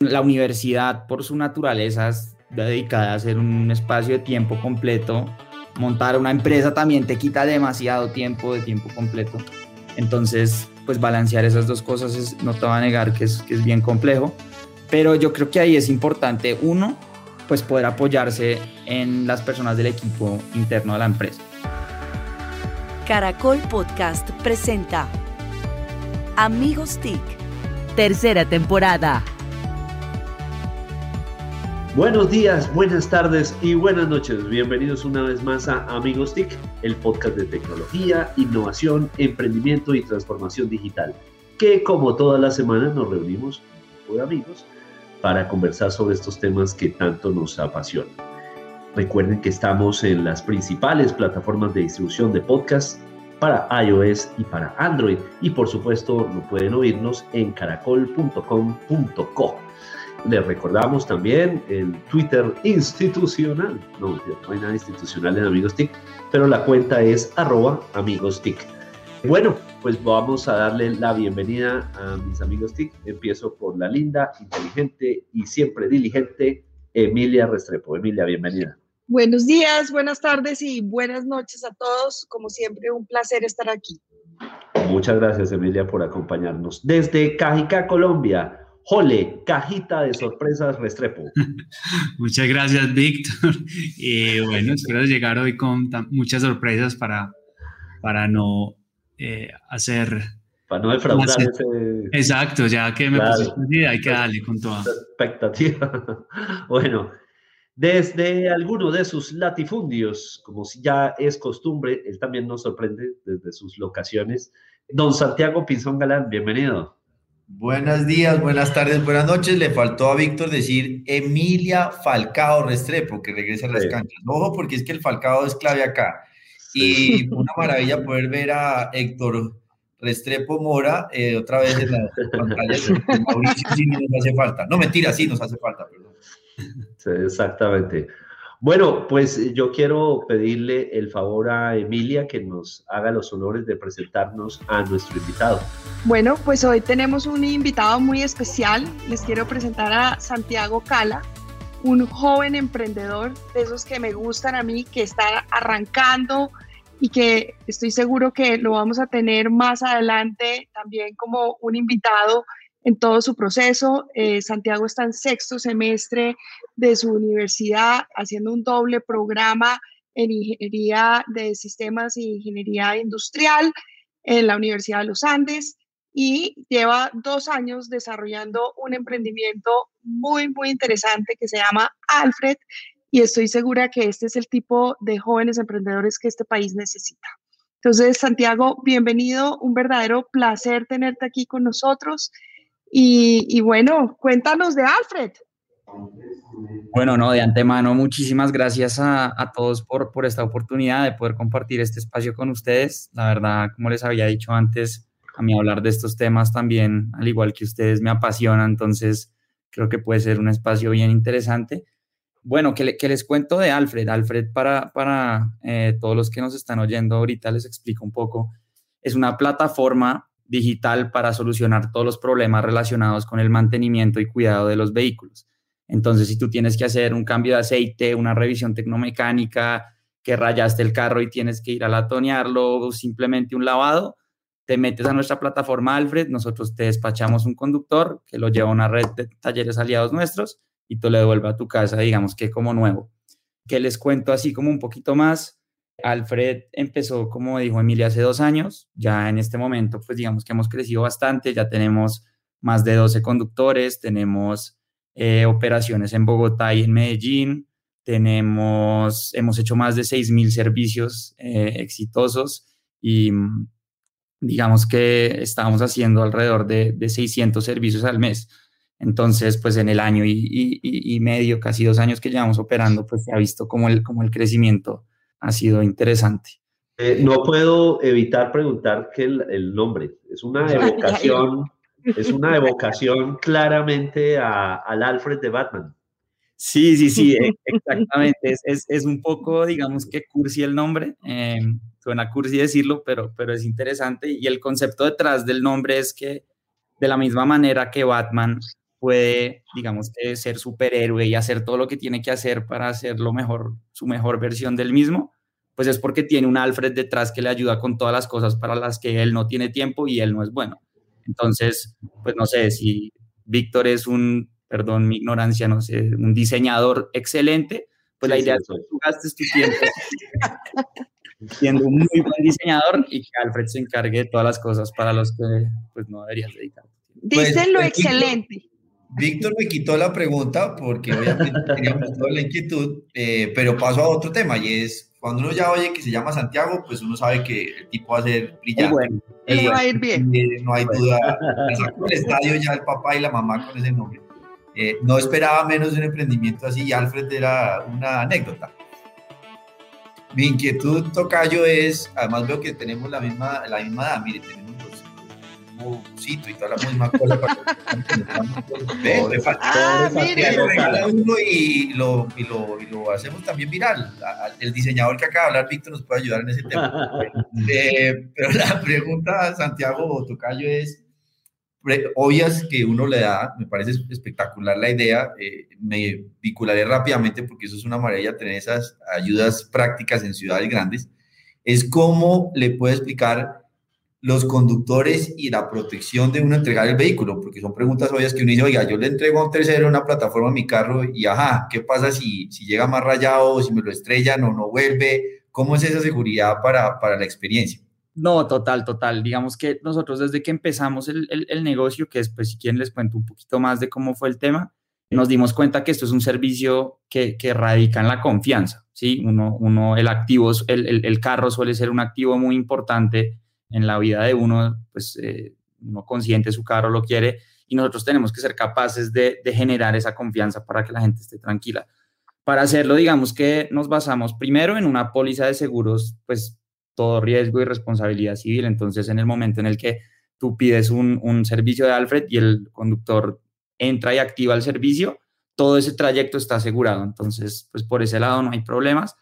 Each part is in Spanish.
La universidad, por su naturaleza, es dedicada a ser un espacio de tiempo completo. Montar una empresa también te quita demasiado tiempo de tiempo completo. Entonces, pues balancear esas dos cosas es, no te va a negar que es, que es bien complejo. Pero yo creo que ahí es importante, uno, pues poder apoyarse en las personas del equipo interno de la empresa. Caracol Podcast presenta Amigos TIC, tercera temporada. Buenos días, buenas tardes y buenas noches. Bienvenidos una vez más a Amigos TIC, el podcast de tecnología, innovación, emprendimiento y transformación digital, que como todas las semanas nos reunimos un grupo de amigos para conversar sobre estos temas que tanto nos apasionan. Recuerden que estamos en las principales plataformas de distribución de podcast para iOS y para Android. Y por supuesto, no pueden oírnos en caracol.com.co. Les recordamos también el Twitter institucional. No, no hay nada institucional en Amigos TIC, pero la cuenta es arroba Amigos TIC. Bueno, pues vamos a darle la bienvenida a mis amigos TIC. Empiezo por la linda, inteligente y siempre diligente Emilia Restrepo. Emilia, bienvenida. Buenos días, buenas tardes y buenas noches a todos. Como siempre, un placer estar aquí. Muchas gracias, Emilia, por acompañarnos. Desde Cajica, Colombia, Jole, cajita de sorpresas Restrepo. Muchas gracias, Víctor. Y bueno, espero llegar hoy con muchas sorpresas para, para no eh, hacer... Para no defraudar ese... Exacto, ya que me puse hay que darle con toda. Expectativa. bueno, desde alguno de sus latifundios, como si ya es costumbre, él también nos sorprende desde sus locaciones. Don Santiago Pinzón Galán, bienvenido. Buenos días, buenas tardes, buenas noches. Le faltó a Víctor decir Emilia Falcao Restrepo, que regresa a las canchas. Ojo, porque es que el Falcao es clave acá. Y una maravilla poder ver a Héctor Restrepo Mora eh, otra vez en la pantalla. Mauricio sí nos hace falta. No, mentira, sí nos hace falta, perdón exactamente. Bueno, pues yo quiero pedirle el favor a Emilia que nos haga los honores de presentarnos a nuestro invitado. Bueno, pues hoy tenemos un invitado muy especial. Les quiero presentar a Santiago Cala, un joven emprendedor de esos que me gustan a mí, que está arrancando y que estoy seguro que lo vamos a tener más adelante también como un invitado en todo su proceso. Eh, Santiago está en sexto semestre de su universidad haciendo un doble programa en ingeniería de sistemas e ingeniería industrial en la Universidad de los Andes y lleva dos años desarrollando un emprendimiento muy, muy interesante que se llama Alfred y estoy segura que este es el tipo de jóvenes emprendedores que este país necesita. Entonces, Santiago, bienvenido, un verdadero placer tenerte aquí con nosotros y, bueno, cuéntanos de Alfred. Bueno, no, de antemano, muchísimas gracias a, todos por, por, esta oportunidad de poder compartir este espacio con ustedes. La verdad, como les había dicho antes, a mí hablar de estos temas también, al igual que ustedes, me apasiona, entonces creo que puede ser un espacio bien interesante. Bueno, ¿qué, les cuento de Alfred? Alfred, para, para eh, todos los que nos están oyendo ahorita, les explico un poco. Es una plataforma digital para solucionar todos los problemas relacionados con el mantenimiento y cuidado de los vehículos. Entonces, si tú tienes que hacer un cambio de aceite, una revisión tecnomecánica, que rayaste el carro y tienes que ir a latonearlo o simplemente un lavado, te metes a nuestra plataforma Alfred, nosotros te despachamos un conductor que lo lleva a una red de talleres aliados nuestros y tú le devuelve a tu casa, digamos que como nuevo. Que les cuento así como un poquito más, Alfred empezó, como dijo Emilia, hace dos años. Ya en este momento, pues digamos que hemos crecido bastante. Ya tenemos más de 12 conductores, tenemos eh, operaciones en Bogotá y en Medellín. Tenemos, hemos hecho más de 6.000 servicios eh, exitosos y digamos que estamos haciendo alrededor de, de, 600 servicios al mes. Entonces, pues en el año y, y, medio, casi dos años que llevamos operando, pues se ha visto como el, como el crecimiento ha sido interesante. Eh, no puedo evitar preguntar que el, nombre es una evocación, es una evocación claramente al Alfred de Batman. Sí, sí, sí, e, exactamente. Es, es, un poco, digamos que cursi el nombre. Em, suena cursi decirlo, pero, pero es interesante. Y el concepto detrás del nombre es que de la misma manera que Batman puede, digamos que ser superhéroe y hacer todo lo que tiene que hacer para hacer lo mejor, su mejor versión del mismo, pues es porque tiene un Alfred detrás que le ayuda con todas las cosas para las que él no tiene tiempo y él no es bueno. Entonces, pues no sé, si Víctor es un, perdón mi ignorancia, no sé, un diseñador excelente, pues la idea es que tú gastes tu tiempo siendo un muy buen diseñador y que Alfred se encargue de todas las cosas para las que pues no deberías dedicar. Pues, Dicen lo excelente. Víctor me quitó la pregunta porque obviamente teníamos toda la inquietud, eh, pero paso a otro tema y es, cuando uno ya oye que se llama Santiago, pues uno sabe que el tipo va a ser brillante. Bueno, va a ir bien. Eh, no hay duda. el estadio ya el papá y la mamá con ese nombre. Eh, no esperaba menos de un emprendimiento así y Alfred era una anécdota. Mi inquietud, Tocayo, es, además veo que tenemos la misma, la misma edad, mire, tenemos y toda la misma cosa para ah, uno y lo, y, lo, y lo hacemos también viral. El diseñador que acaba de hablar, Víctor, nos puede ayudar en ese tema. Eh, pero la pregunta, Santiago Tocayo, es obvias que uno le da, me parece espectacular la idea, eh, me vincularé rápidamente porque eso es una maravilla tener esas ayudas prácticas en ciudades grandes, es cómo le puede explicar los conductores y la protección de uno entregar el vehículo, porque son preguntas obvias que uno dice, oiga, yo le entrego a un tercero una plataforma a mi carro y ajá, ¿qué pasa si, si llega más rayado, si me lo estrellan o no vuelve? ¿Cómo es esa seguridad para, para la experiencia? No, total, total. Digamos que nosotros desde que empezamos el, el, negocio, que después si quieren les cuento un poquito más de cómo fue el tema, nos dimos cuenta que esto es un servicio que, que radica en la confianza, ¿sí? Uno, uno el activo, el, el, carro suele ser un activo muy importante en la vida de uno, pues eh, uno consiente su carro, lo quiere, y nosotros tenemos que ser capaces de, generar esa confianza para que la gente esté tranquila. Para hacerlo, digamos que nos basamos primero en una póliza de seguros, pues todo riesgo y responsabilidad civil. Entonces, en el momento en el que tú pides un, servicio de Alfred y el conductor entra y activa el servicio, todo ese trayecto está asegurado. Entonces, pues por ese lado no hay problemas.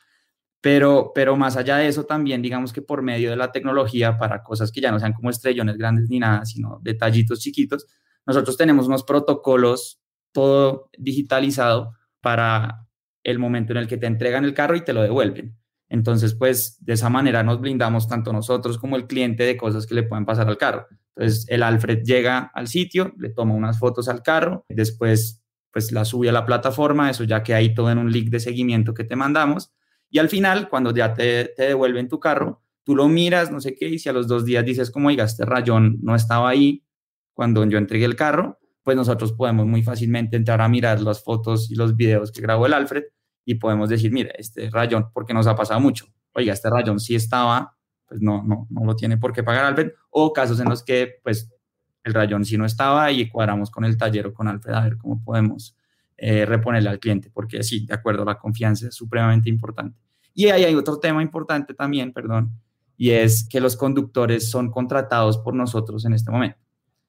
Pero, pero más allá de eso, también digamos que por medio de la tecnología, para cosas que ya no sean como estrellones grandes ni nada, sino detallitos chiquitos, nosotros tenemos unos protocolos todo digitalizado para el momento en el que te entregan el carro y te lo devuelven. Entonces, pues de esa manera nos blindamos tanto nosotros como el cliente de cosas que le pueden pasar al carro. Entonces, el Alfred llega al sitio, le toma unas fotos al carro, después pues la sube a la plataforma, eso ya que hay todo en un link de seguimiento que te mandamos. Y al final, cuando ya te, te devuelven tu carro, tú lo miras, no sé qué, y si a los dos días dices como, oiga, este rayón no estaba ahí cuando yo entregué el carro, pues nosotros podemos muy fácilmente entrar a mirar las fotos y los videos que grabó el Alfred y podemos decir, mire, este rayón, porque nos ha pasado mucho, oiga, este rayón sí estaba, pues no, no, no lo tiene por qué pagar Alfred, o casos en los que, pues, el rayón sí no estaba y cuadramos con el taller o con Alfred a ver cómo podemos eh, reponerle al cliente, porque sí, de acuerdo, la confianza es supremamente importante. Y ahí hay otro tema importante también, perdón, y es que los conductores son contratados por nosotros en este momento.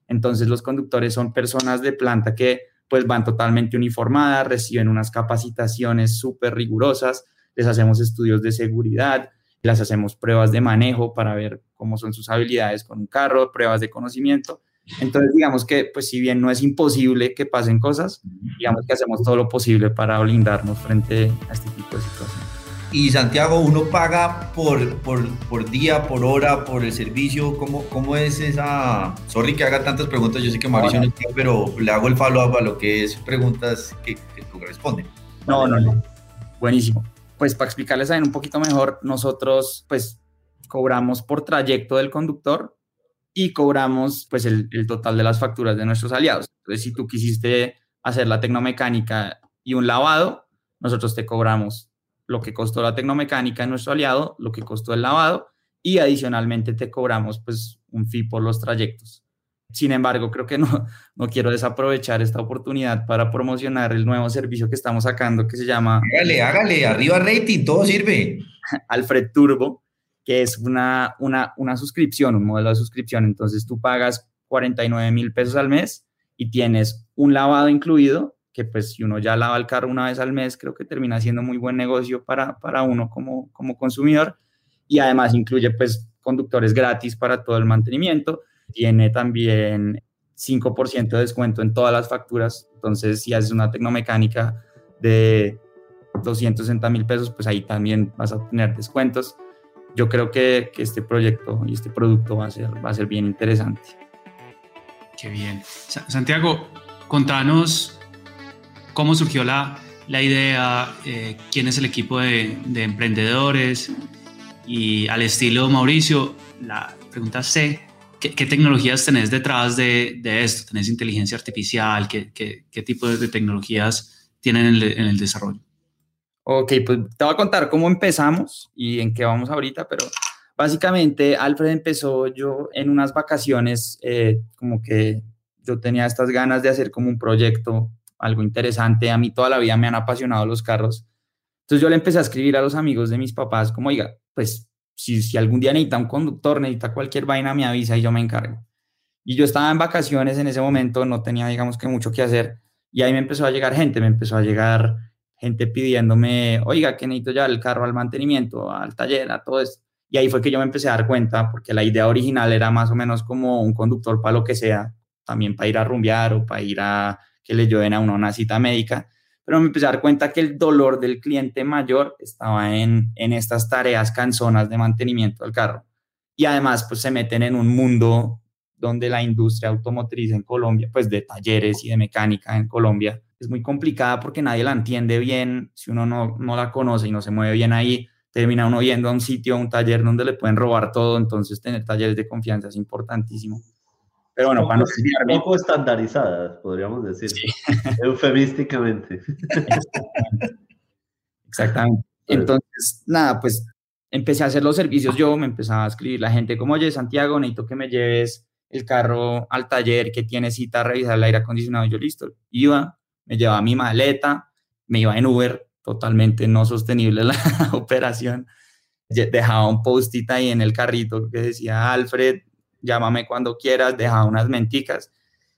Entonces, los conductores son personas de planta que pues van totalmente uniformadas, reciben unas capacitaciones súper rigurosas, les hacemos estudios de seguridad, les hacemos pruebas de manejo para ver cómo son sus habilidades con un carro, pruebas de conocimiento. Entonces, digamos que, pues si bien no es imposible que pasen cosas, digamos que hacemos todo lo posible para blindarnos frente a este tipo de situaciones. Y Santiago, ¿uno paga por, por, por, día, por hora, por el servicio? ¿Cómo, ¿Cómo es esa...? Sorry que haga tantas preguntas, yo sé que Mauricio no, no pero le hago el follow-up a lo que es preguntas que, que tú respondes. No, no, no. Buenísimo. Pues para explicarles ahí un poquito mejor, nosotros pues cobramos por trayecto del conductor y cobramos pues el, el total de las facturas de nuestros aliados. Entonces, si tú quisiste hacer la tecnomecánica y un lavado, nosotros te cobramos lo que costó la tecnomecánica en nuestro aliado, lo que costó el lavado y adicionalmente te cobramos pues un fee por los trayectos. Sin embargo, creo que no, no quiero desaprovechar esta oportunidad para promocionar el nuevo servicio que estamos sacando que se llama... Hágale, hágale, arriba rating, todo sirve. Alfred Turbo, que es una, una, una suscripción, un modelo de suscripción. Entonces tú pagas 49 mil pesos al mes y tienes un lavado incluido que pues si uno ya lava el carro una vez al mes, creo que termina siendo muy buen negocio para, para uno como, como consumidor. Y además incluye pues conductores gratis para todo el mantenimiento. Tiene también 5% de descuento en todas las facturas. Entonces, si haces una tecnomecánica de 260 mil pesos, pues ahí también vas a tener descuentos. Yo creo que, este proyecto y este producto va a ser, va a ser bien interesante. Qué bien. Santiago, contanos cómo surgió la, la idea, eh, quién es el equipo de, de, emprendedores y al estilo Mauricio, la pregunta C, ¿qué, qué tecnologías tenés detrás de, esto? ¿Tenés inteligencia artificial? ¿Qué, qué, tipo de, tecnologías tienen en el desarrollo? Ok, pues te voy a contar cómo empezamos y en qué vamos ahorita, pero básicamente Alfred empezó yo en unas vacaciones, eh, como que yo tenía estas ganas de hacer como un proyecto, algo interesante. A mí toda la vida me han apasionado los carros. Entonces yo le empecé a escribir a los amigos de mis papás, como, oiga, pues si, si algún día necesita un conductor, necesita cualquier vaina, me avisa y yo me encargo. Y yo estaba en vacaciones en ese momento, no tenía, digamos que mucho que hacer. Y ahí me empezó a llegar gente, me empezó a llegar gente pidiéndome, oiga, que necesito ya el carro al mantenimiento, al taller, a todo esto. Y ahí fue que yo me empecé a dar cuenta, porque la idea original era más o menos como un conductor para lo que sea, también para ir a rumbear o para ir a que le lleven a uno una cita médica. Pero me empecé a dar cuenta que el dolor del cliente mayor estaba en, en estas tareas canzonas de mantenimiento del carro. Y además, pues se meten en un mundo donde la industria automotriz en Colombia, pues de talleres y de mecánica en Colombia, es muy complicada porque nadie la entiende bien, si uno no, no la conoce y no se mueve bien ahí, termina uno yendo a un sitio, a un taller donde le pueden robar todo, entonces tener talleres de confianza es importantísimo. Pero bueno, para no desviarme, poco estandarizadas, podríamos decir, sí. eufemísticamente. Exactamente. Entonces, nada, pues empecé a hacer los servicios yo, me empezaba a escribir la gente como, oye, Santiago, necesito que me lleves el carro al taller que tiene cita a revisar el aire acondicionado. Yo listo, iba, me llevaba mi maleta, me iba en Uber, totalmente no sostenible la operación. Dejaba un post-it ahí en el carrito que decía, Alfred, llámame cuando quieras, dejaba unas menticas.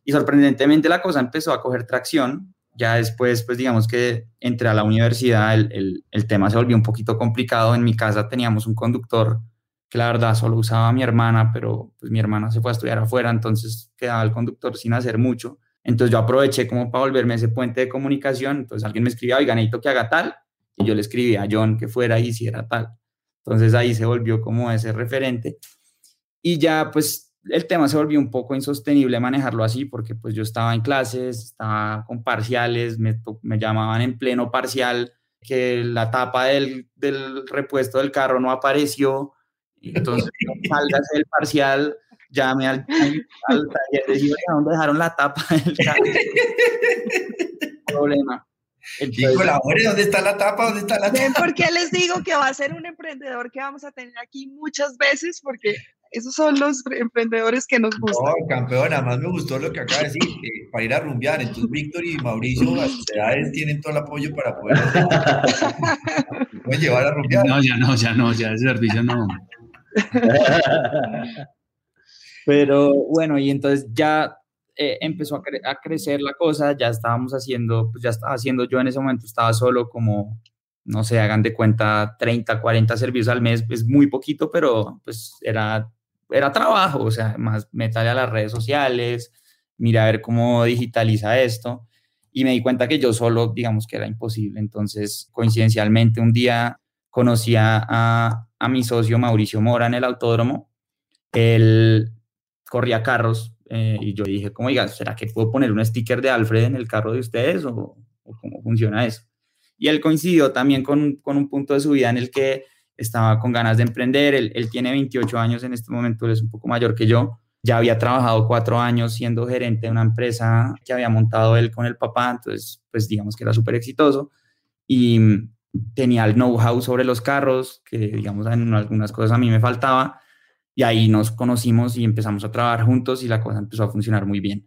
Y sorprendentemente la cosa empezó a coger tracción. Ya después, pues digamos que entré a la universidad, el, el, tema se volvió un poquito complicado. En mi casa teníamos un conductor que la verdad solo usaba mi hermana, pero pues mi hermana se fue a estudiar afuera, entonces quedaba el conductor sin hacer mucho. Entonces yo aproveché como para volverme ese puente de comunicación. Entonces alguien me escribía, oiga, necesito que haga tal. Y yo le escribía a John que fuera y hiciera tal. Entonces ahí se volvió como ese referente. Y ya pues el tema se volvió un poco insostenible manejarlo así porque pues yo estaba en clases, estaba con parciales, me, llamaban en pleno parcial que la tapa del, del repuesto del carro no apareció. Entonces, salgas del parcial, llame al, al taller y ¿dónde dejaron la tapa del carro? Problema. Colabore, ¿dónde está la tapa? ¿Dónde está la tapa? ¿Por qué les digo que va a ser un emprendedor que vamos a tener aquí muchas veces? Porque esos son los emprendedores que nos gustan. No, campeón, además me gustó lo que acaba de decir, eh, para ir a rumbear. Entonces, Víctor y Mauricio, a sus edades, tienen todo el apoyo para poder pueden llevar a rumbear. No, ya no, ya no, ya ese servicio no. Pero bueno, y entonces ya eh, empezó a, cre a, crecer la cosa, ya estábamos haciendo, pues ya estaba haciendo, yo en ese momento estaba solo como, no sé, hagan de cuenta 30, 40 servicios al mes, es muy poquito, pero pues era, era trabajo, o sea, más meterle a las redes sociales, mira a ver cómo digitaliza esto. Y me di cuenta que yo solo, digamos que era imposible. Entonces, coincidencialmente, un día conocí a, a mi socio Mauricio Mora en el autódromo. Él corría carros eh, y yo dije, como, oiga, ¿será que puedo poner un sticker de Alfred en el carro de ustedes o, o cómo funciona eso? Y él coincidió también con, con, un punto de su vida en el que estaba con ganas de emprender. Él, él, tiene 28 años en este momento, él es un poco mayor que yo. Ya había trabajado cuatro años siendo gerente de una empresa que había montado él con el papá, entonces, pues digamos que era súper exitoso. Y tenía el know-how sobre los carros, que digamos en algunas cosas a mí me faltaba y ahí nos conocimos y empezamos a trabajar juntos y la cosa empezó a funcionar muy bien.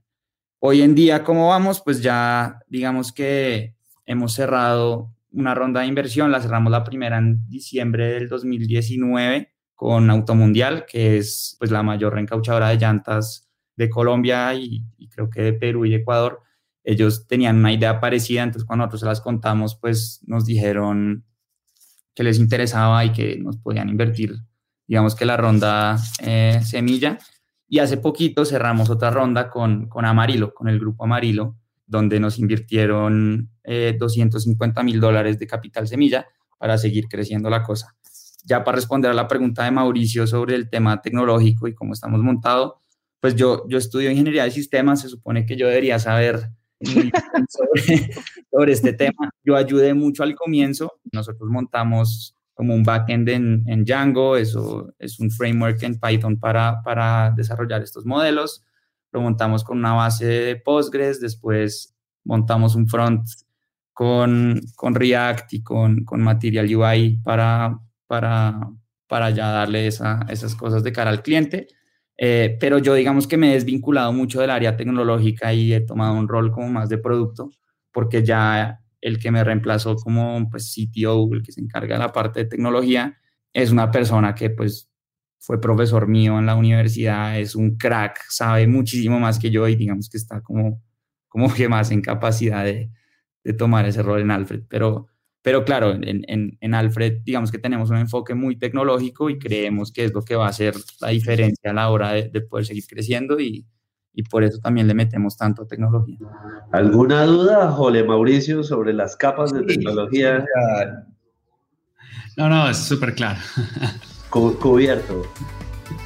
Hoy en día, ¿cómo vamos? Pues ya digamos que hemos cerrado una ronda de inversión, la cerramos la primera en diciembre del 2019 con Automundial, que es pues la mayor reencauchadora de llantas de Colombia y, creo que de Perú y Ecuador. Ellos tenían una idea parecida, entonces cuando nosotros se las contamos, pues nos dijeron que les interesaba y que nos podían invertir digamos que la ronda eh, semilla Y hace poquito cerramos otra ronda con, con Amarillo, con el grupo Amarillo, donde nos invirtieron 250 eh, mil dólares de capital semilla para seguir creciendo la cosa. Ya para responder a la pregunta de Mauricio sobre el tema tecnológico y cómo estamos montados, pues yo, yo estudio ingeniería de sistemas, se supone que yo debería saber sobre, sobre, este tema. Yo ayudé mucho al comienzo, nosotros montamos como un backend en, en Django, eso es un framework en Python para, para desarrollar estos modelos. Lo montamos con una base de Postgres, después montamos un front con, con React y con, con Material UI para, para, para ya darle esa, esas cosas de cara al cliente. Eh, pero yo digamos que me he desvinculado mucho del área tecnológica y he tomado un rol como más de producto, porque ya el que me reemplazó como pues CTO, el que se encarga de la parte de tecnología, es una persona que pues fue profesor mío en la universidad, es un crack, sabe muchísimo más que yo y digamos que está como, como que más en capacidad de, de tomar ese rol en Alfred. Pero, pero claro, en, en, en, Alfred digamos que tenemos un enfoque muy tecnológico y creemos que es lo que va a hacer la diferencia a la hora de, de poder seguir creciendo y, y por eso también le metemos tanto tecnología. ¿Alguna duda, Jole Mauricio, sobre las capas de tecnología? No, no, es súper claro. cubierto.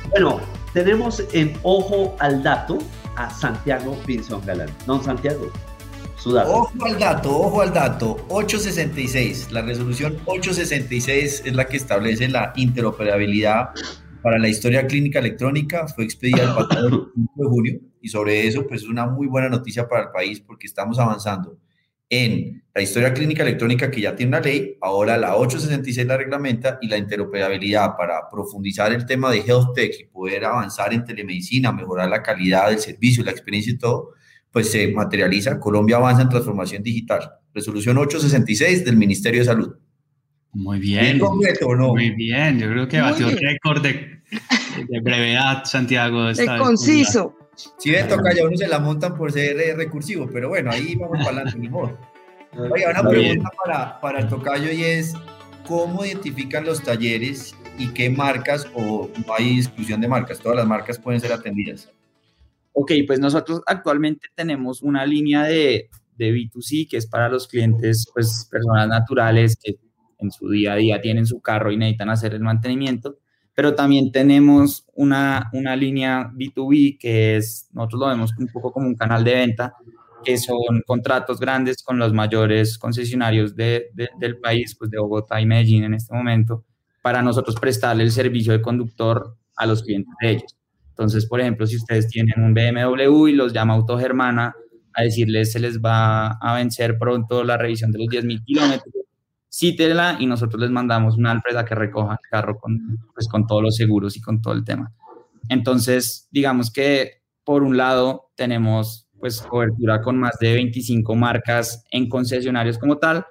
Bueno, tenemos en ojo al dato a Santiago Pinzón Galán. Don Santiago, su dato. Ojo al dato, ojo al dato. 866. La resolución 866 es la que establece la interoperabilidad para la historia clínica electrónica fue expedida el pasado 5 de junio y sobre eso pues es una muy buena noticia para el país porque estamos avanzando en la historia clínica electrónica que ya tiene una ley, ahora la 866 la reglamenta y la interoperabilidad para profundizar el tema de health tech y poder avanzar en telemedicina, mejorar la calidad del servicio, la experiencia y todo, pues se materializa. Colombia avanza en transformación digital. Resolución 866 del Ministerio de Salud. Muy bien. Muy bien, yo creo que batió récord de de brevedad, Santiago. De conciso. Sí, de toca ya uno se la montan por ser eh, recursivo, pero bueno, ahí vamos para adelante, modo. Oiga, una pregunta para, para el tocayo y es, ¿cómo identifican los talleres y qué marcas o no hay exclusión de marcas? Todas las marcas pueden ser atendidas. Ok, pues nosotros actualmente tenemos una línea de, de B2C que es para los clientes, pues personas naturales que en su día a día tienen su carro y necesitan hacer el mantenimiento pero también tenemos una, una línea B2B que es, nosotros lo vemos un poco como un canal de venta, que son contratos grandes con los mayores concesionarios de, del país, pues de Bogotá y Medellín en este momento, para nosotros prestarle el servicio de conductor a los clientes de ellos. Entonces, por ejemplo, si ustedes tienen un BMW y los llama Autogermana a decirles se les va a vencer pronto la revisión de los 10.000 kilómetros, cítela y nosotros les mandamos una Alfred a que recoja el carro con, pues, con todos los seguros y con todo el tema. Entonces, digamos que por un lado tenemos pues cobertura con más de 25 marcas en concesionarios como tal,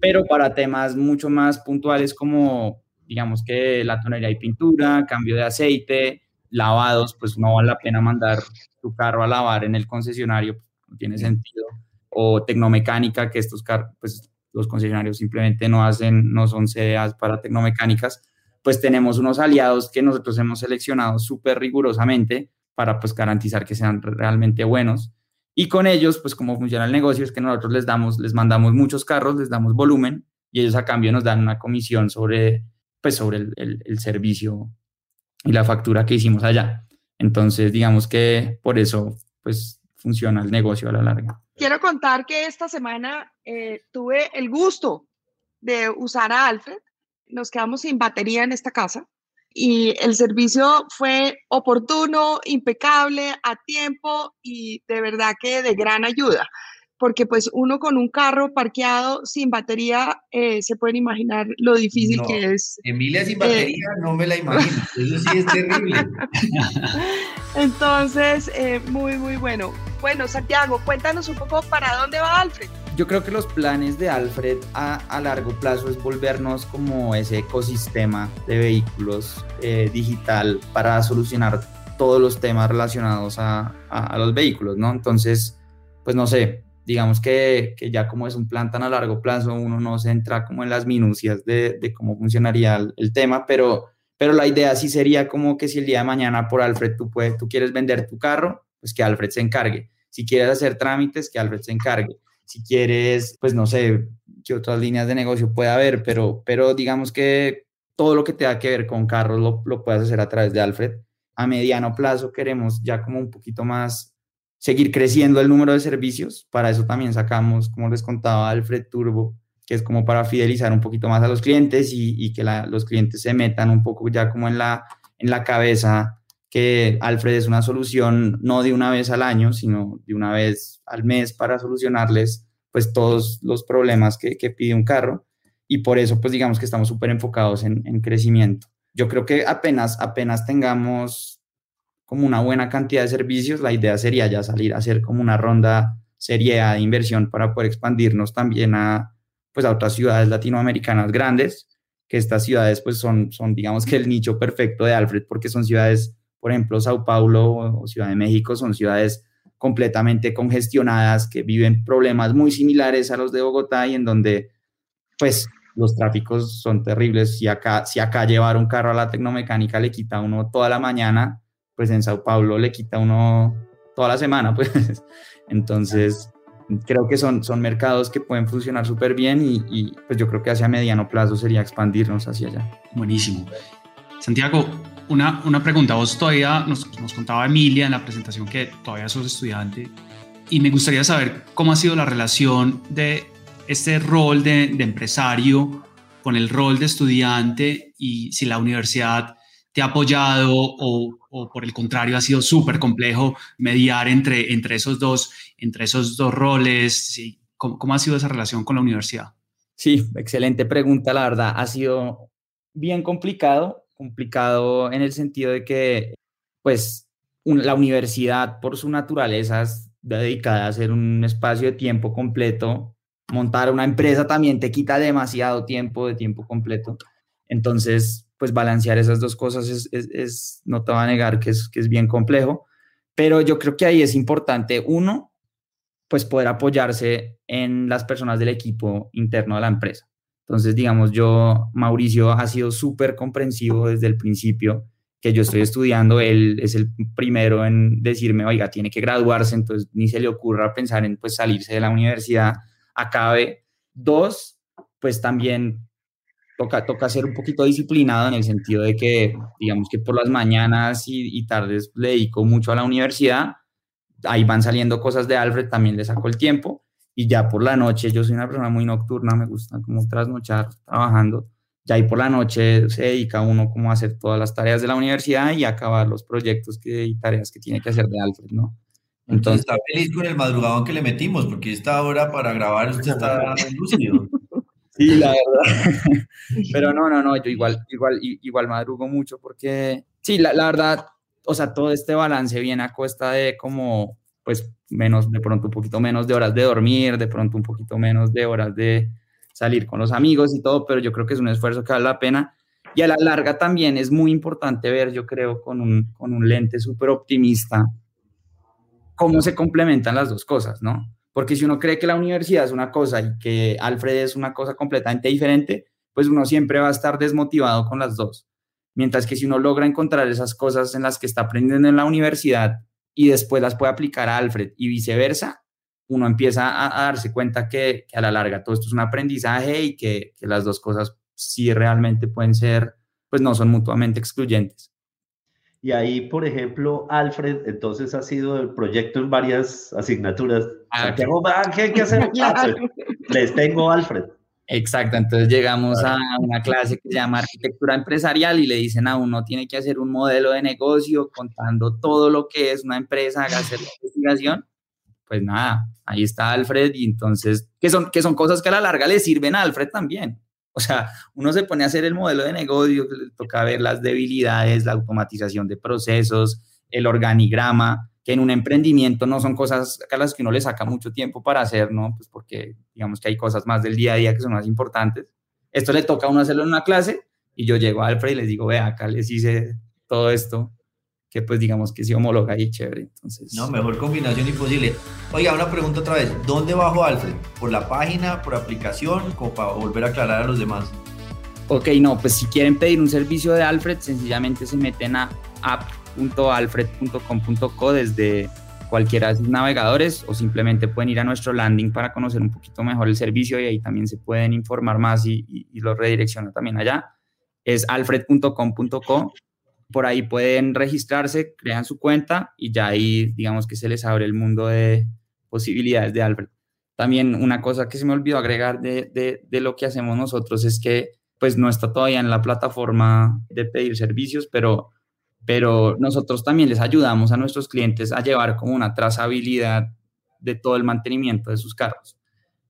pero para temas mucho más puntuales como digamos que la tonería y pintura, cambio de aceite, lavados, pues no vale la pena mandar tu carro a lavar en el concesionario, no tiene sentido. O tecnomecánica, que estos carros, pues los concesionarios simplemente no hacen, no son CDAs para tecnomecánicas, pues tenemos unos aliados que nosotros hemos seleccionado súper rigurosamente para pues garantizar que sean realmente buenos. Y con ellos, pues cómo funciona el negocio es que nosotros les damos, les mandamos muchos carros, les damos volumen y ellos a cambio nos dan una comisión sobre, pues sobre el, el, el servicio y la factura que hicimos allá. Entonces, digamos que por eso, pues funciona el negocio a la larga. Quiero contar que esta semana eh, tuve el gusto de usar a Alfred. Nos quedamos sin batería en esta casa y el servicio fue oportuno, impecable, a tiempo y de verdad que de gran ayuda porque pues uno con un carro parqueado sin batería, eh, se pueden imaginar lo difícil que es. Emilia sin batería, eh, no me la imagino, eso sí es terrible. Entonces, eh, muy, muy bueno. Bueno, Santiago, cuéntanos un poco para dónde va Alfred. Yo creo que los planes de Alfred a, a largo plazo es volvernos como ese ecosistema de vehículos digital para solucionar todos los temas relacionados a, a, a los vehículos, ¿no? Entonces, pues no sé, digamos que, que, ya como es un plan tan a largo plazo, uno no se entra como en las minucias de, de cómo funcionaría el, el, tema, pero, pero la idea sí sería como que si el día de mañana por Alfred tú, puedes, tú quieres vender tu carro, pues que Alfred se encargue. Si quieres hacer trámites, que Alfred se encargue. Si quieres, pues no sé qué otras líneas de negocio puede haber, pero, pero digamos que todo lo que tenga que ver con carros lo, lo puedes hacer a través de Alfred. A mediano plazo queremos ya como un poquito más seguir creciendo el número de servicios. Para eso también sacamos, como les contaba, Alfred Turbo, que es como para fidelizar un poquito más a los clientes y, que los clientes se metan un poco ya como en la, en la cabeza que Alfred es una solución no de una vez al año, sino de una vez al mes para solucionarles pues todos los problemas que, que pide un carro y por eso pues digamos que estamos súper enfocados en, en, crecimiento. Yo creo que apenas, apenas tengamos como una buena cantidad de servicios, la idea sería ya salir a hacer como una ronda seria de inversión para poder expandirnos también a, pues a otras ciudades latinoamericanas grandes, que estas ciudades pues son, son digamos que el nicho perfecto de Alfred, porque son ciudades, por ejemplo, Sao Paulo o Ciudad de México, son ciudades completamente congestionadas, que viven problemas muy similares a los de Bogotá y en donde pues los tráficos son terribles. Si acá, si acá llevar un carro a la tecnomecánica le quita uno toda la mañana, pues en Sao Paulo le quita uno toda la semana, pues. Entonces, creo que son, son mercados que pueden funcionar súper bien y, pues yo creo que hacia mediano plazo sería expandirnos hacia allá. Buenísimo. Santiago, una, una pregunta. Vos todavía nos, nos contaba Emilia en la presentación que todavía sos estudiante y me gustaría saber cómo ha sido la relación de este rol de, de empresario con el rol de estudiante y si la universidad te ha apoyado o, o por el contrario ha sido súper complejo mediar entre, entre, esos dos, entre esos dos roles? ¿sí? ¿Cómo, ¿Cómo ha sido esa relación con la universidad? Sí, excelente pregunta, la verdad. Ha sido bien complicado, complicado en el sentido de que, pues, la universidad por su naturaleza es dedicada a ser un espacio de tiempo completo. Montar una empresa también te quita demasiado tiempo de tiempo completo. Entonces, pues balancear esas dos cosas es, no te va a negar que es, que es bien complejo, pero yo creo que ahí es importante, uno, pues poder apoyarse en las personas del equipo interno de la empresa. Entonces, digamos, yo, Mauricio ha sido súper comprensivo desde el principio que yo estoy estudiando, él es el primero en decirme, oiga, tiene que graduarse, entonces ni se le ocurra pensar en pues salirse de la universidad, acabe. Dos, pues también toca, toca ser un poquito disciplinado en el sentido de que, digamos que por las mañanas y, tardes le dedico mucho a la universidad, ahí van saliendo cosas de Alfred, también le saco el tiempo, y ya por la noche, yo soy una persona muy nocturna, me gusta como trasnochar trabajando, ya ahí por la noche se dedica uno como a hacer todas las tareas de la universidad y acabar los proyectos que, y tareas que tiene que hacer de Alfred, ¿no? Entonces, está feliz con el madrugadón que le metimos, porque esta hora para grabar usted está lúcido. Sí, la verdad. Pero no, no, no, yo igual, igual, igual madrugo mucho porque, sí, la, la verdad, o sea, todo este balance viene a cuesta de como, pues, menos, de pronto un poquito menos de horas de dormir, de pronto un poquito menos de horas de salir con los amigos y todo, pero yo creo que es un esfuerzo que vale la pena. Y a la larga también es muy importante ver, yo creo, con un, con un lente súper optimista, cómo se complementan las dos cosas, ¿no? Porque si uno cree que la universidad es una cosa y que Alfred es una cosa completamente diferente, pues uno siempre va a estar desmotivado con las dos. Mientras que si uno logra encontrar esas cosas en las que está aprendiendo en la universidad y después las puede aplicar a Alfred y viceversa, uno empieza a, darse cuenta que, a la larga todo esto es un aprendizaje y que, que las dos cosas sí realmente pueden ser, pues no son mutuamente excluyentes. Y ahí, por ejemplo, Alfred, entonces ha sido el proyecto en varias asignaturas. Ah, Santiago, ¿qué hay que hacer? Les tengo Alfred. Exacto, entonces llegamos a una clase que se llama arquitectura empresarial y le dicen a uno tiene que hacer un modelo de negocio contando todo lo que es una empresa, hacer la investigación. Pues nada, ahí está Alfred y entonces, que son, que son cosas que a la larga le sirven a Alfred también. O sea, uno se pone a hacer el modelo de negocio, le toca ver las debilidades, la automatización de procesos, el organigrama, que en un emprendimiento no son cosas a las que uno le saca mucho tiempo para hacer, ¿no? Pues porque digamos que hay cosas más del día a día que son más importantes. Esto le toca a uno hacerlo en una clase y yo llego a Alfred y les digo, vea, acá les hice todo esto que pues digamos que sí homologa y chévere. Entonces, no, mejor combinación imposible. Oiga, una pregunta otra vez. ¿Dónde bajo Alfred? ¿Por la página, por aplicación, como para volver a aclarar a los demás? Ok, no, pues si quieren pedir un servicio de Alfred, sencillamente se meten a app.alfred.com.co desde cualquiera de sus navegadores o simplemente pueden ir a nuestro landing para conocer un poquito mejor el servicio y ahí también se pueden informar más y, y, lo redirecciona también allá. Es alfred.com.co. Por ahí pueden registrarse, crean su cuenta y ya ahí digamos que se les abre el mundo de posibilidades de Alfred. También una cosa que se me olvidó agregar de, de, de lo que hacemos nosotros es que pues no está todavía en la plataforma de pedir servicios, pero pero nosotros también les ayudamos a nuestros clientes a llevar como una trazabilidad de todo el mantenimiento de sus carros.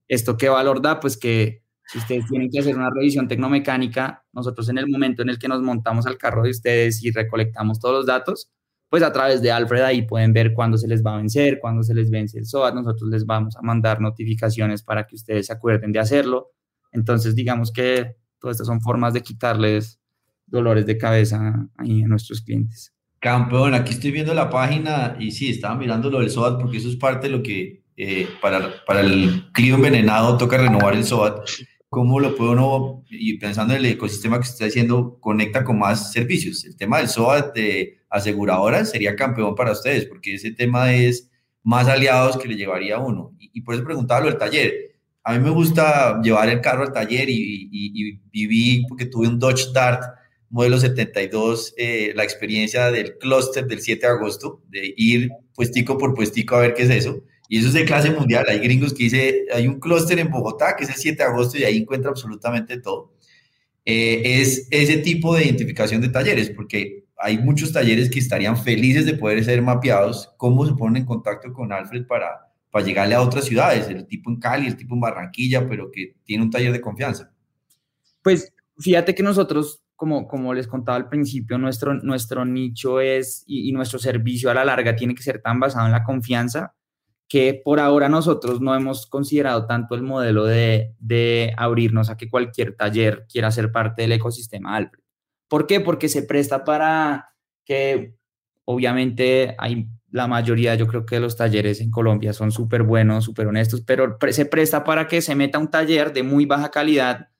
¿Esto qué valor da? Pues que si ustedes tienen que hacer una revisión tecnomecánica, nosotros en el momento en el que nos montamos al carro de ustedes y recolectamos todos los datos, pues a través de Alfred ahí pueden ver cuándo se les va a vencer, cuándo se les vence el SOAT, nosotros les vamos a mandar notificaciones para que ustedes se acuerden de hacerlo. Entonces, digamos que todas estas son formas de quitarles dolores de cabeza ahí a nuestros clientes. Campeón, aquí estoy viendo la página y sí, estaba mirando lo del SOAT porque eso es parte de lo que eh, para, para el clima envenenado toca renovar el SOAT. ¿Cómo lo puede uno, y pensando en el ecosistema que está diciendo, conecta con más servicios? El tema del SOAT de aseguradoras sería campeón para ustedes porque ese tema es más aliados que le llevaría a uno. Y, y por eso preguntaba lo del taller. A mí me gusta llevar el carro al taller y, y, y viví, porque tuve un Dodge Dart modelo 72, eh, la experiencia del clúster del 7 de agosto, de ir puestico por puestico a ver qué es eso. Y eso es de clase mundial. Hay gringos que dice, hay un clúster en Bogotá que es el 7 de agosto y ahí encuentra absolutamente todo. Eh, es ese tipo de identificación de talleres, porque hay muchos talleres que estarían felices de poder ser mapeados. ¿Cómo se ponen en contacto con Alfred para, para llegarle a otras ciudades? El tipo en Cali, el tipo en Barranquilla, pero que tiene un taller de confianza. Pues fíjate que nosotros como, como les contaba al principio, nuestro, nuestro nicho es y, nuestro servicio a la larga tiene que ser tan basado en la confianza que por ahora nosotros no hemos considerado tanto el modelo de, de abrirnos a que cualquier taller quiera ser parte del ecosistema Alfred. ¿Por qué? Porque se presta para que obviamente hay la mayoría, yo creo que los talleres en Colombia son súper buenos, súper honestos, pero se presta para que se meta un taller de muy baja calidad,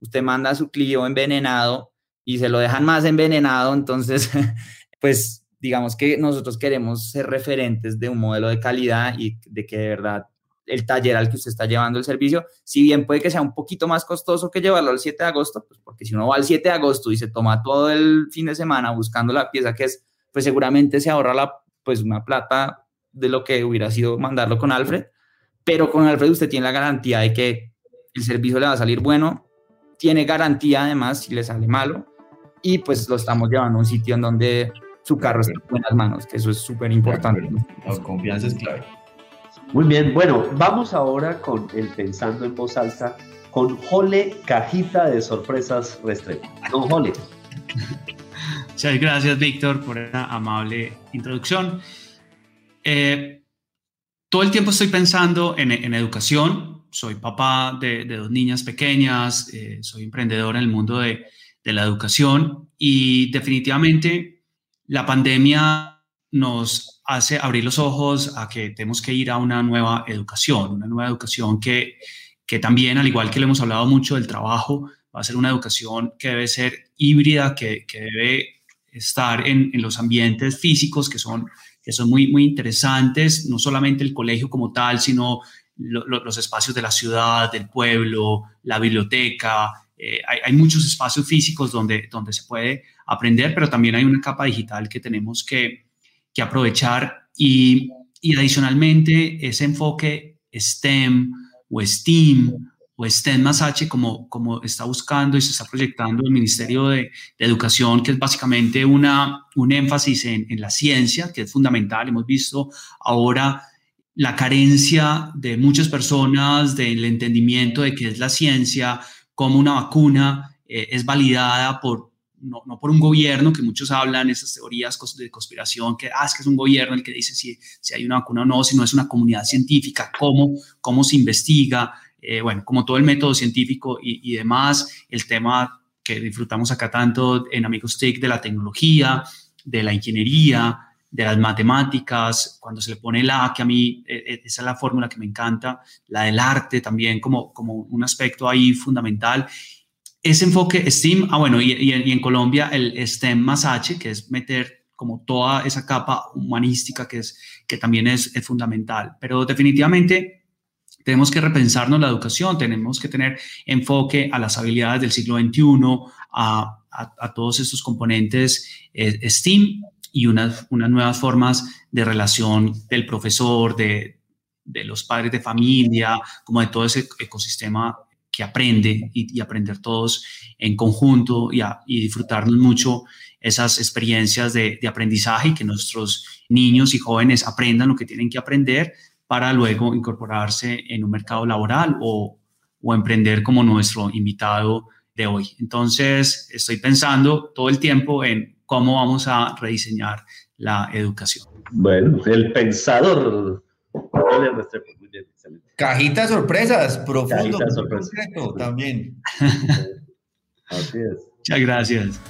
usted manda a su Clio envenenado y se lo dejan más envenenado, entonces, pues digamos que nosotros queremos ser referentes de un modelo de calidad y de que de verdad el taller al que usted está llevando el servicio, si bien puede que sea un poquito más costoso que llevarlo al 7 de agosto, pues porque si uno va al 7 de agosto y se toma todo el fin de semana buscando la pieza que es, pues seguramente se ahorra la, pues una plata de lo que hubiera sido mandarlo con Alfred, pero con Alfred usted tiene la garantía de que el servicio le va a salir bueno, tiene garantía además si le sale malo, y pues lo estamos llevando a un sitio en donde su carro está en buenas manos, que eso es súper importante. La confianza es clave. Muy bien, bueno, vamos ahora con el Pensando en Voz Alta, con Jole Cajita de Sorpresas Restrepo. Don Jole. Muchas gracias, Víctor, por esa amable introducción. Eh, todo el tiempo estoy pensando en, en educación. Soy papá de, de dos niñas pequeñas, eh, soy emprendedor en el mundo de, de la educación y definitivamente la pandemia nos hace abrir los ojos a que tenemos que ir a una nueva educación, una nueva educación que, que también, al igual que le hemos hablado mucho del trabajo, va a ser una educación que debe ser híbrida, que, que debe estar en, en, los ambientes físicos que son, que son muy, muy interesantes, no solamente el colegio como tal, sino los espacios de la ciudad, del pueblo, la biblioteca, eh, hay, muchos espacios físicos donde, donde se puede aprender, pero también hay una capa digital que tenemos que, que aprovechar y, y, adicionalmente ese enfoque STEM o STEAM o STEM más H como, como está buscando y se está proyectando el Ministerio de, de Educación, que es básicamente una, un énfasis en, en la ciencia, que es fundamental. Hemos visto ahora la carencia de muchas personas del entendimiento de qué es la ciencia, cómo una vacuna eh, es validada por, no, por un gobierno, que muchos hablan esas teorías de conspiración, que, ah, es que es un gobierno el que dice si, si hay una vacuna o no, sino es una comunidad científica, cómo, cómo se investiga, eh, bueno, como todo el método científico y, y, demás, el tema que disfrutamos acá tanto en Amigos TIC de la tecnología, de la ingeniería, de las matemáticas, cuando se le pone la, que a mí eh, esa es la fórmula que me encanta, la del arte también como, como un aspecto ahí fundamental. ese enfoque STEAM, ah bueno, y, en Colombia el STEM más H, que es meter como toda esa capa humanística que, es, que también es, es fundamental. Pero definitivamente tenemos que repensarnos la educación, tenemos que tener enfoque a las habilidades del siglo XXI, a, a, todos estos componentes eh, STEAM y unas, unas nuevas formas de relación del profesor, de, de los padres de familia, como de todo ese ecosistema que aprende y, aprender todos en conjunto y, y, disfrutarnos mucho esas experiencias de, de, aprendizaje y que nuestros niños y jóvenes aprendan lo que tienen que aprender para luego incorporarse en un mercado laboral o, o emprender como nuestro invitado de hoy. Entonces, estoy pensando todo el tiempo en cómo vamos a rediseñar la educación. Bueno, el pensador. Cajita de sorpresas, profundo, sorpresas. también. Así es. Muchas gracias.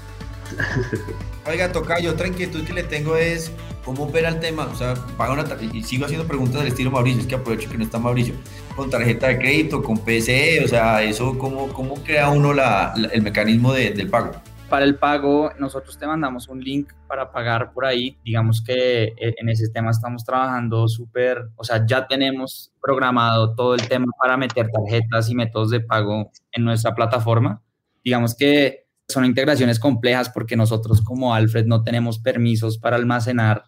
Oiga, yo otra inquietud que le tengo es cómo ver el tema. O sea, paga una y sigo haciendo preguntas del estilo Mauricio, es que aprovecho que no está Mauricio. Con tarjeta de crédito, con PCE, o sea, eso, ¿cómo, cómo crea uno la, el mecanismo de, del pago? Para el pago, nosotros te mandamos un link para pagar por ahí. Digamos que eh, en ese tema estamos trabajando súper, o sea, ya tenemos programado todo el tema para meter tarjetas y métodos de pago en nuestra plataforma. Digamos que son integraciones complejas porque nosotros como Alfred no tenemos permisos para almacenar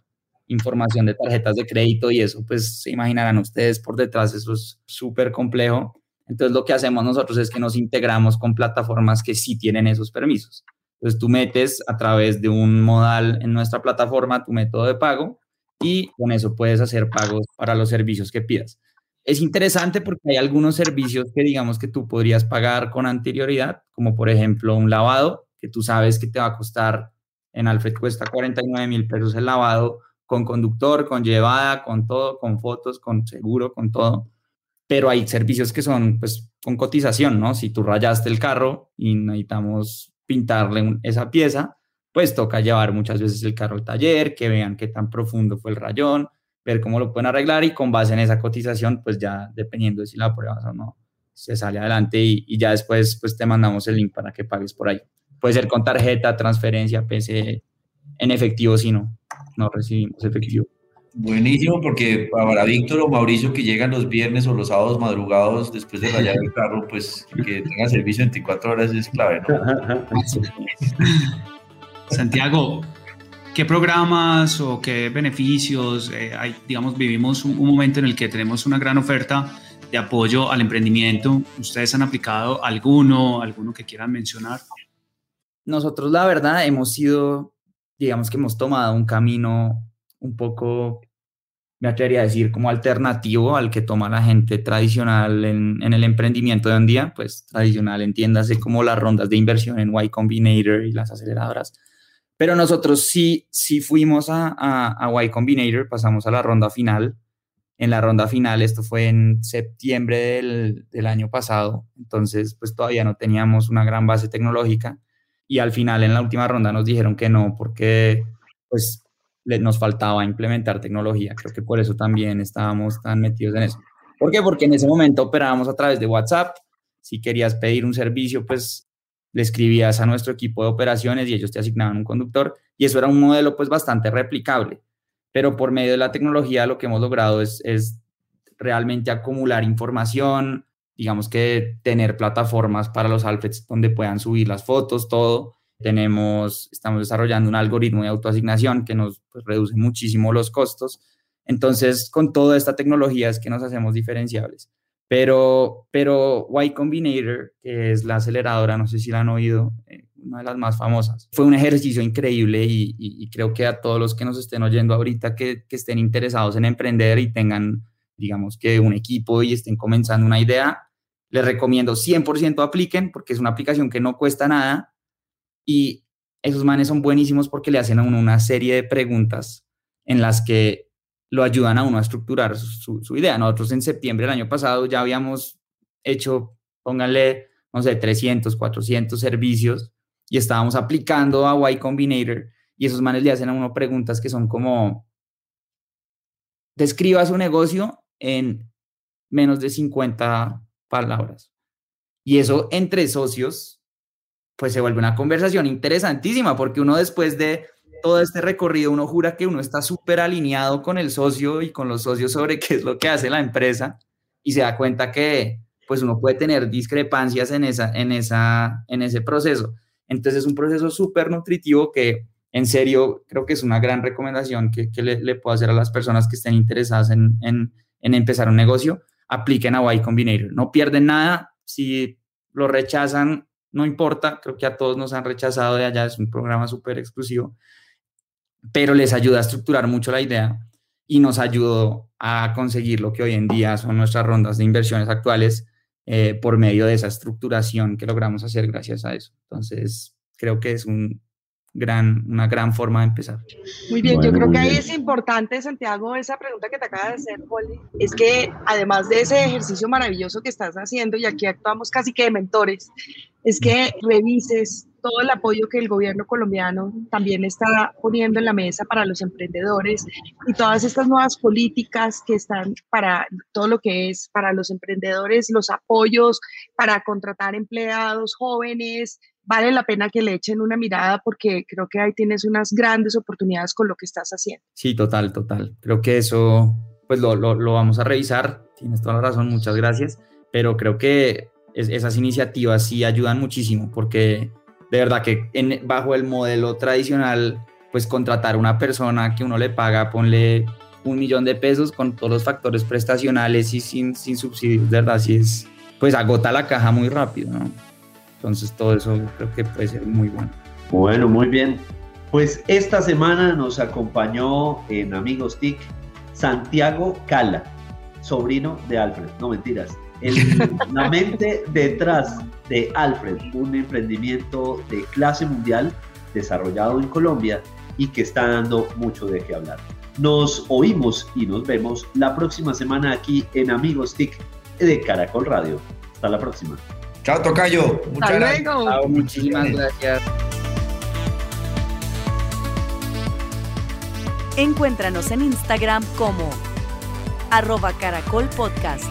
información de tarjetas de crédito y eso, pues se imaginarán ustedes por detrás, eso es súper complejo. Entonces lo que hacemos nosotros es que nos integramos con plataformas que sí tienen esos permisos. Entonces tú metes a través de un modal en nuestra plataforma tu método de pago y con eso puedes hacer pagos para los servicios que pidas. Es interesante porque hay algunos servicios que digamos que tú podrías pagar con anterioridad, como por ejemplo un lavado, que tú sabes que te va a costar, en Alfred cuesta 49 mil pesos el lavado, con conductor, con llevada, con todo, con fotos, con seguro, con todo. Pero hay servicios que son pues con cotización, ¿no? Si tú rayaste el carro y necesitamos pintarle esa pieza, pues toca llevar muchas veces el carro al taller, que vean qué tan profundo fue el rayón, ver cómo lo pueden arreglar y con base en esa cotización, pues ya dependiendo de si la pruebas o no, se sale adelante y, y ya después pues te mandamos el link para que pagues por ahí. Puede ser con tarjeta, transferencia, PC, en efectivo si no no recibimos efectivo. Buenísimo, porque para Víctor o Mauricio que llegan los viernes o los sábados madrugados después de rayar el carro, pues que tenga servicio 24 horas es clave, ¿no? Santiago, ¿qué programas o qué beneficios eh, hay? Digamos, vivimos un, momento en el que tenemos una gran oferta de apoyo al emprendimiento. ¿Ustedes han aplicado alguno, alguno que quieran mencionar? Nosotros, la verdad, hemos sido digamos que hemos tomado un camino un poco, me atrevería a decir, como alternativo al que toma la gente tradicional en, el emprendimiento de un día, pues tradicional, entiéndase como las rondas de inversión en Y Combinator y las aceleradoras. Pero nosotros sí, sí fuimos a, a, Y Combinator, pasamos a la ronda final. En la ronda final, esto fue en septiembre del, del año pasado, entonces pues todavía no teníamos una gran base tecnológica y al final en la última ronda nos dijeron que no porque pues nos faltaba implementar tecnología. Creo que por eso también estábamos tan metidos en eso. ¿Por qué? Porque en ese momento operábamos a través de WhatsApp. Si querías pedir un servicio, pues le escribías a nuestro equipo de operaciones y ellos te asignaban un conductor y eso era un modelo pues bastante replicable. Pero por medio de la tecnología lo que hemos logrado es, realmente acumular información, digamos que tener plataformas para los Alfreds donde puedan subir las fotos, todo. Tenemos, estamos desarrollando un algoritmo de autoasignación que nos pues, reduce muchísimo los costos. Entonces, con toda esta tecnología es que nos hacemos diferenciables. Pero, pero Y Combinator, que es la aceleradora, no sé si la han oído, eh, una de las más famosas, fue un ejercicio increíble y, y, creo que a todos los que nos estén oyendo ahorita que, que estén interesados en emprender y tengan, digamos que un equipo y estén comenzando una idea, les recomiendo 100% apliquen porque es una aplicación que no cuesta nada y esos manes son buenísimos porque le hacen a uno una serie de preguntas en las que lo ayudan a uno a estructurar su, idea. Nosotros en septiembre del año pasado ya habíamos hecho, pónganle, no sé, 300, 400 servicios y estábamos aplicando a Y Combinator y esos manes le hacen a uno preguntas que son como, describa su negocio en menos de 50 palabras. Y eso entre socios pues se vuelve una conversación interesantísima, porque uno después de todo este recorrido, uno jura que uno está súper alineado con el socio y con los socios sobre qué es lo que hace la empresa y se da cuenta que pues uno puede tener discrepancias en, esa, en, esa, en ese proceso. Entonces es un proceso súper nutritivo que en serio creo que es una gran recomendación que, que le, puedo hacer a las personas que estén interesadas en, en, en empezar un negocio, apliquen a Y Combinator. No pierden nada, si lo rechazan, no importa, creo que a todos nos han rechazado de allá, es un programa súper exclusivo, pero les ayuda a estructurar mucho la idea y nos ayudó a conseguir lo que hoy en día son nuestras rondas de inversiones actuales eh, por medio de esa estructuración que logramos hacer gracias a eso. Entonces, creo que es un gran, una gran forma de empezar. Muy bien, bueno, yo creo que ahí es importante, Santiago, esa pregunta que te acaba de hacer, Poli, es que además de ese ejercicio maravilloso que estás haciendo, y aquí actuamos casi que de mentores, es que revises todo el apoyo que el gobierno colombiano también está poniendo en la mesa para los emprendedores y todas estas nuevas políticas que están para todo lo que es para los emprendedores, los apoyos para contratar empleados jóvenes. Vale la pena que le echen una mirada porque creo que ahí tienes unas grandes oportunidades con lo que estás haciendo. Sí, total, total. Creo que eso pues lo, lo, lo vamos a revisar. Tienes toda la razón, muchas gracias. Pero creo que es, esas iniciativas sí ayudan muchísimo porque de verdad que bajo el modelo tradicional, pues contratar una persona que uno le paga, ponle un millón de pesos con todos los factores prestacionales y sin, sin subsidios, de verdad, sí es, pues agota la caja muy rápido. Entonces todo eso creo que puede ser muy bueno. Bueno, muy bien. Pues esta semana nos acompañó en Amigos TIC Santiago Cala, sobrino de Alfred, no mentiras, el, la mente detrás de Alfred, un emprendimiento de clase mundial desarrollado en Colombia y que está dando mucho de qué hablar. Nos oímos y nos vemos la próxima semana aquí en Amigos TIC de Caracol Radio. Hasta la próxima. Chao, Tocayo. Muchas gracias. Chao, muchísimas gracias. Encuéntranos en Instagram como arroba caracol podcast.